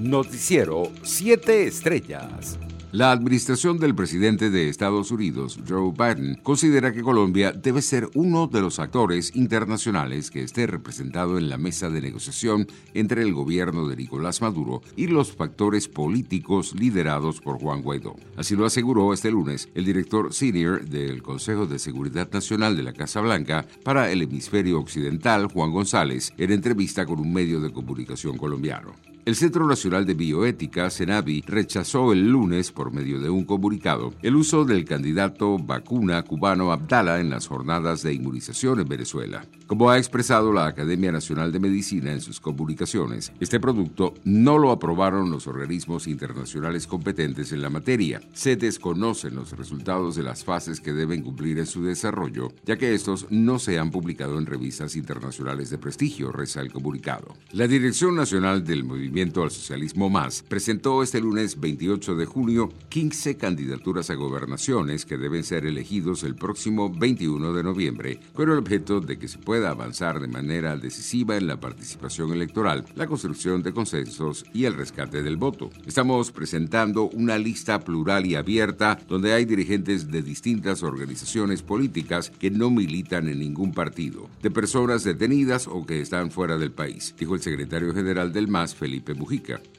Noticiero 7 Estrellas. La administración del presidente de Estados Unidos, Joe Biden, considera que Colombia debe ser uno de los actores internacionales que esté representado en la mesa de negociación entre el gobierno de Nicolás Maduro y los factores políticos liderados por Juan Guaidó. Así lo aseguró este lunes el director senior del Consejo de Seguridad Nacional de la Casa Blanca para el hemisferio occidental, Juan González, en entrevista con un medio de comunicación colombiano. El Centro Nacional de Bioética, CENAVI, rechazó el lunes, por medio de un comunicado, el uso del candidato vacuna cubano Abdala en las jornadas de inmunización en Venezuela. Como ha expresado la Academia Nacional de Medicina en sus comunicaciones, este producto no lo aprobaron los organismos internacionales competentes en la materia. Se desconocen los resultados de las fases que deben cumplir en su desarrollo, ya que estos no se han publicado en revistas internacionales de prestigio, reza el comunicado. La Dirección Nacional del Movimiento Movimiento al Socialismo Más, presentó este lunes 28 de junio 15 candidaturas a gobernaciones que deben ser elegidos el próximo 21 de noviembre, con el objeto de que se pueda avanzar de manera decisiva en la participación electoral, la construcción de consensos y el rescate del voto. Estamos presentando una lista plural y abierta donde hay dirigentes de distintas organizaciones políticas que no militan en ningún partido, de personas detenidas o que están fuera del país, dijo el secretario general del MAS, Felipe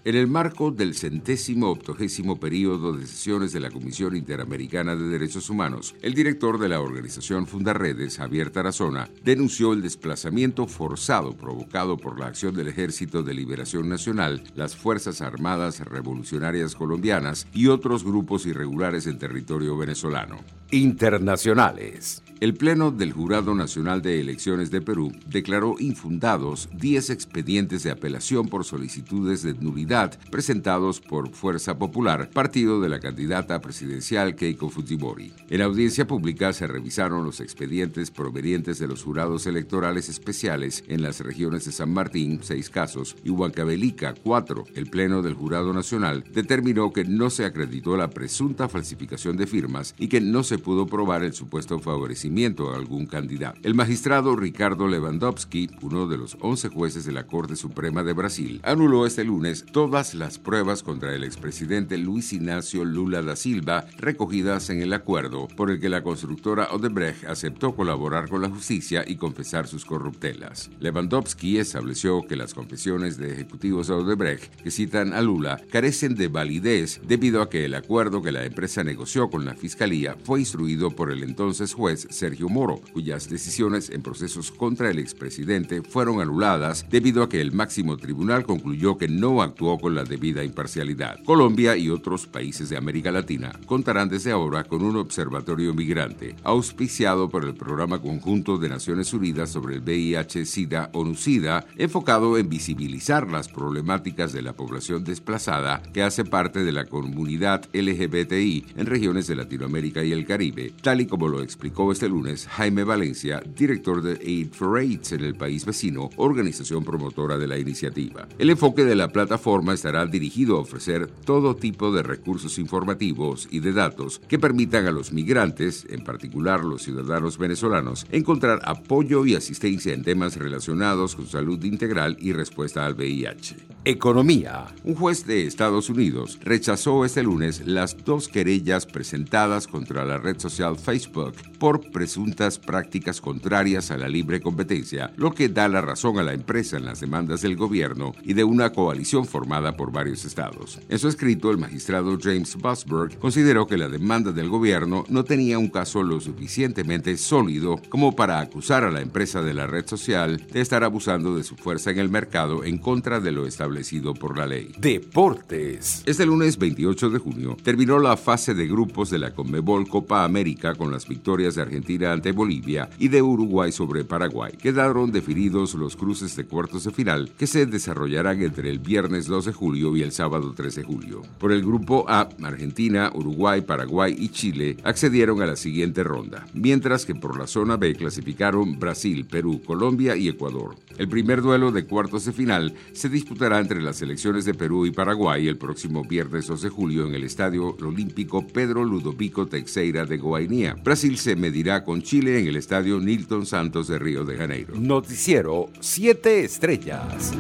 en el marco del centésimo octogésimo periodo de sesiones de la Comisión Interamericana de Derechos Humanos, el director de la organización Fundarredes, Javier Tarazona, denunció el desplazamiento forzado provocado por la acción del Ejército de Liberación Nacional, las Fuerzas Armadas Revolucionarias Colombianas y otros grupos irregulares en territorio venezolano. Internacionales. El Pleno del Jurado Nacional de Elecciones de Perú declaró infundados 10 expedientes de apelación por solicitudes de nulidad presentados por Fuerza Popular, partido de la candidata presidencial Keiko Fujimori. En audiencia pública se revisaron los expedientes provenientes de los jurados electorales especiales en las regiones de San Martín, seis casos, y Huancavelica, cuatro. El Pleno del Jurado Nacional determinó que no se acreditó la presunta falsificación de firmas y que no se pudo probar el supuesto favorecimiento a algún candidato. El magistrado Ricardo Lewandowski, uno de los 11 jueces de la Corte Suprema de Brasil, anuló este lunes todas las pruebas contra el expresidente Luis Ignacio Lula da Silva recogidas en el acuerdo por el que la constructora Odebrecht aceptó colaborar con la justicia y confesar sus corruptelas. Lewandowski estableció que las confesiones de ejecutivos de Odebrecht que citan a Lula carecen de validez debido a que el acuerdo que la empresa negoció con la fiscalía fue instruido por el entonces juez Sergio Moro, cuyas decisiones en procesos contra el expresidente fueron anuladas debido a que el máximo tribunal concluyó que no actuó con la debida imparcialidad. Colombia y otros países de América Latina contarán desde ahora con un observatorio migrante, auspiciado por el Programa Conjunto de Naciones Unidas sobre el VIH-Sida ONU-SIDA, enfocado en visibilizar las problemáticas de la población desplazada que hace parte de la comunidad LGBTI en regiones de Latinoamérica y el Caribe, tal y como lo explicó este lunes Jaime Valencia, director de Aid for AIDS en el país vecino, organización promotora de la iniciativa. El enfoque de la plataforma estará dirigido a ofrecer todo tipo de recursos informativos y de datos que permitan a los migrantes, en particular los ciudadanos venezolanos, encontrar apoyo y asistencia en temas relacionados con salud integral y respuesta al VIH. Economía. Un juez de Estados Unidos rechazó este lunes las dos querellas presentadas contra la red social Facebook por presuntas prácticas contrarias a la libre competencia, lo que da la razón a la empresa en las demandas del gobierno y de una coalición formada por varios estados. En su escrito, el magistrado James Busberg consideró que la demanda del gobierno no tenía un caso lo suficientemente sólido como para acusar a la empresa de la red social de estar abusando de su fuerza en el mercado en contra de lo establecido por la ley. Deportes. Este lunes 28 de junio terminó la fase de grupos de la Conmebol Copa América con las victorias de Argentina Argentina ante Bolivia y de Uruguay sobre Paraguay. Quedaron definidos los cruces de cuartos de final que se desarrollarán entre el viernes 2 de julio y el sábado 3 de julio. Por el grupo A, Argentina, Uruguay, Paraguay y Chile accedieron a la siguiente ronda, mientras que por la zona B clasificaron Brasil, Perú, Colombia y Ecuador. El primer duelo de cuartos de final se disputará entre las selecciones de Perú y Paraguay el próximo viernes 2 de julio en el Estadio Olímpico Pedro Ludovico Teixeira de Goiânia. Brasil se medirá con Chile en el estadio Nilton Santos de Río de Janeiro. Noticiero 7 Estrellas.